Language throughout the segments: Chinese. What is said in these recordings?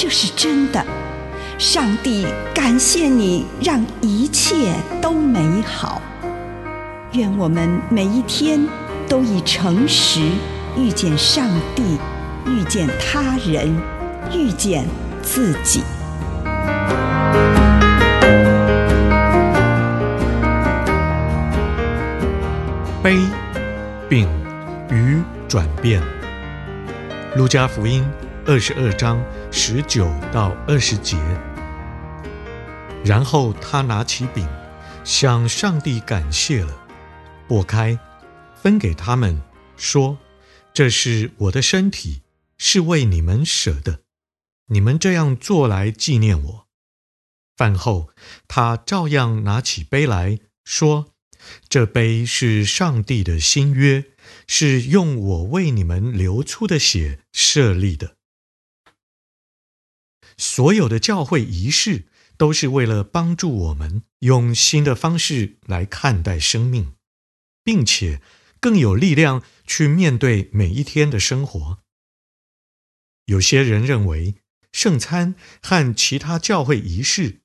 这是真的。上帝感谢你，让一切都美好。愿我们每一天都以诚实遇见上帝，遇见他人，遇见自己。悲、病与转变。路加福音二十二章十九到二十节。然后他拿起饼，向上帝感谢了，擘开，分给他们，说：“这是我的身体，是为你们舍的。你们这样做来纪念我。”饭后，他照样拿起杯来说。这杯是上帝的新约，是用我为你们流出的血设立的。所有的教会仪式都是为了帮助我们用新的方式来看待生命，并且更有力量去面对每一天的生活。有些人认为圣餐和其他教会仪式，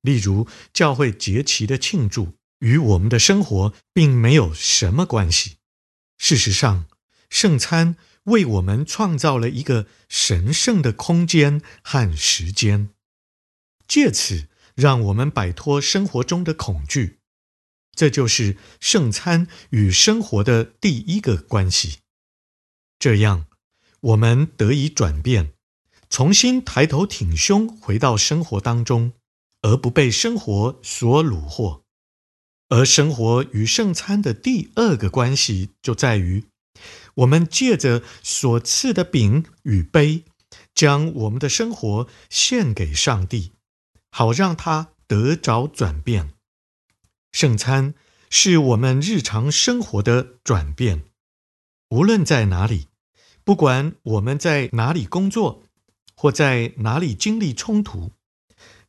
例如教会节期的庆祝，与我们的生活并没有什么关系。事实上，圣餐为我们创造了一个神圣的空间和时间，借此让我们摆脱生活中的恐惧。这就是圣餐与生活的第一个关系。这样，我们得以转变，重新抬头挺胸，回到生活当中，而不被生活所虏获。而生活与圣餐的第二个关系，就在于我们借着所赐的饼与杯，将我们的生活献给上帝，好让他得着转变。圣餐是我们日常生活的转变，无论在哪里，不管我们在哪里工作，或在哪里经历冲突，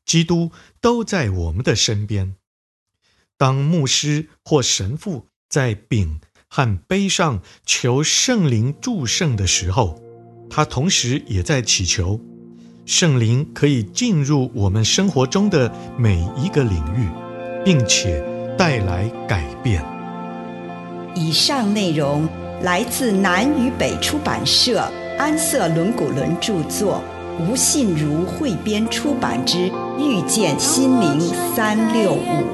基督都在我们的身边。当牧师或神父在饼和悲上求圣灵祝圣的时候，他同时也在祈求圣灵可以进入我们生活中的每一个领域，并且带来改变。以上内容来自南与北出版社安瑟伦古伦著作，吴信如汇编出版之《遇见心灵三六五》。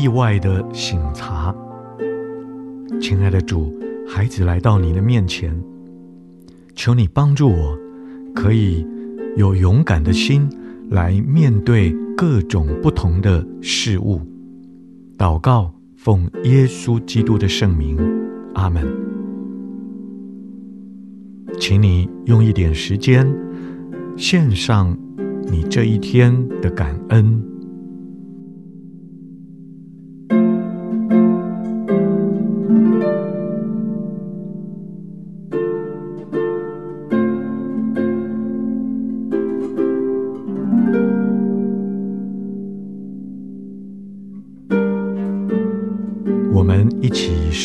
意外的醒察。亲爱的主，孩子来到你的面前，求你帮助我，可以有勇敢的心来面对各种不同的事物。祷告，奉耶稣基督的圣名，阿门。请你用一点时间，献上你这一天的感恩。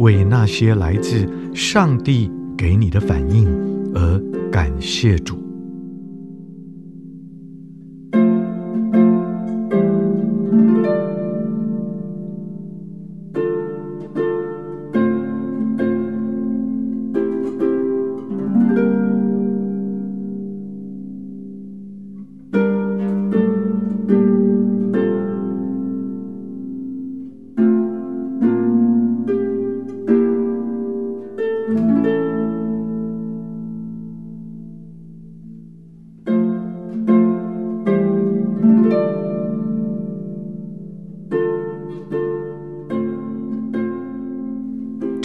为那些来自上帝给你的反应而感谢主。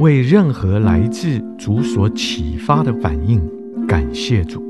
为任何来自主所启发的反应，感谢主。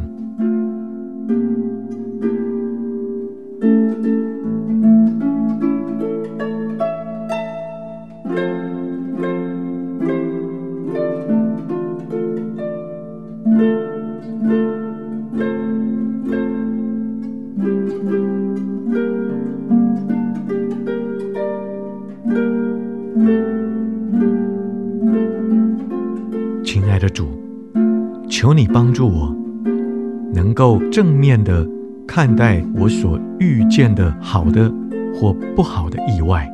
正面的看待我所遇见的好的或不好的意外。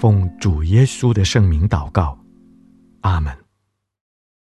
奉主耶稣的圣名祷告，阿门。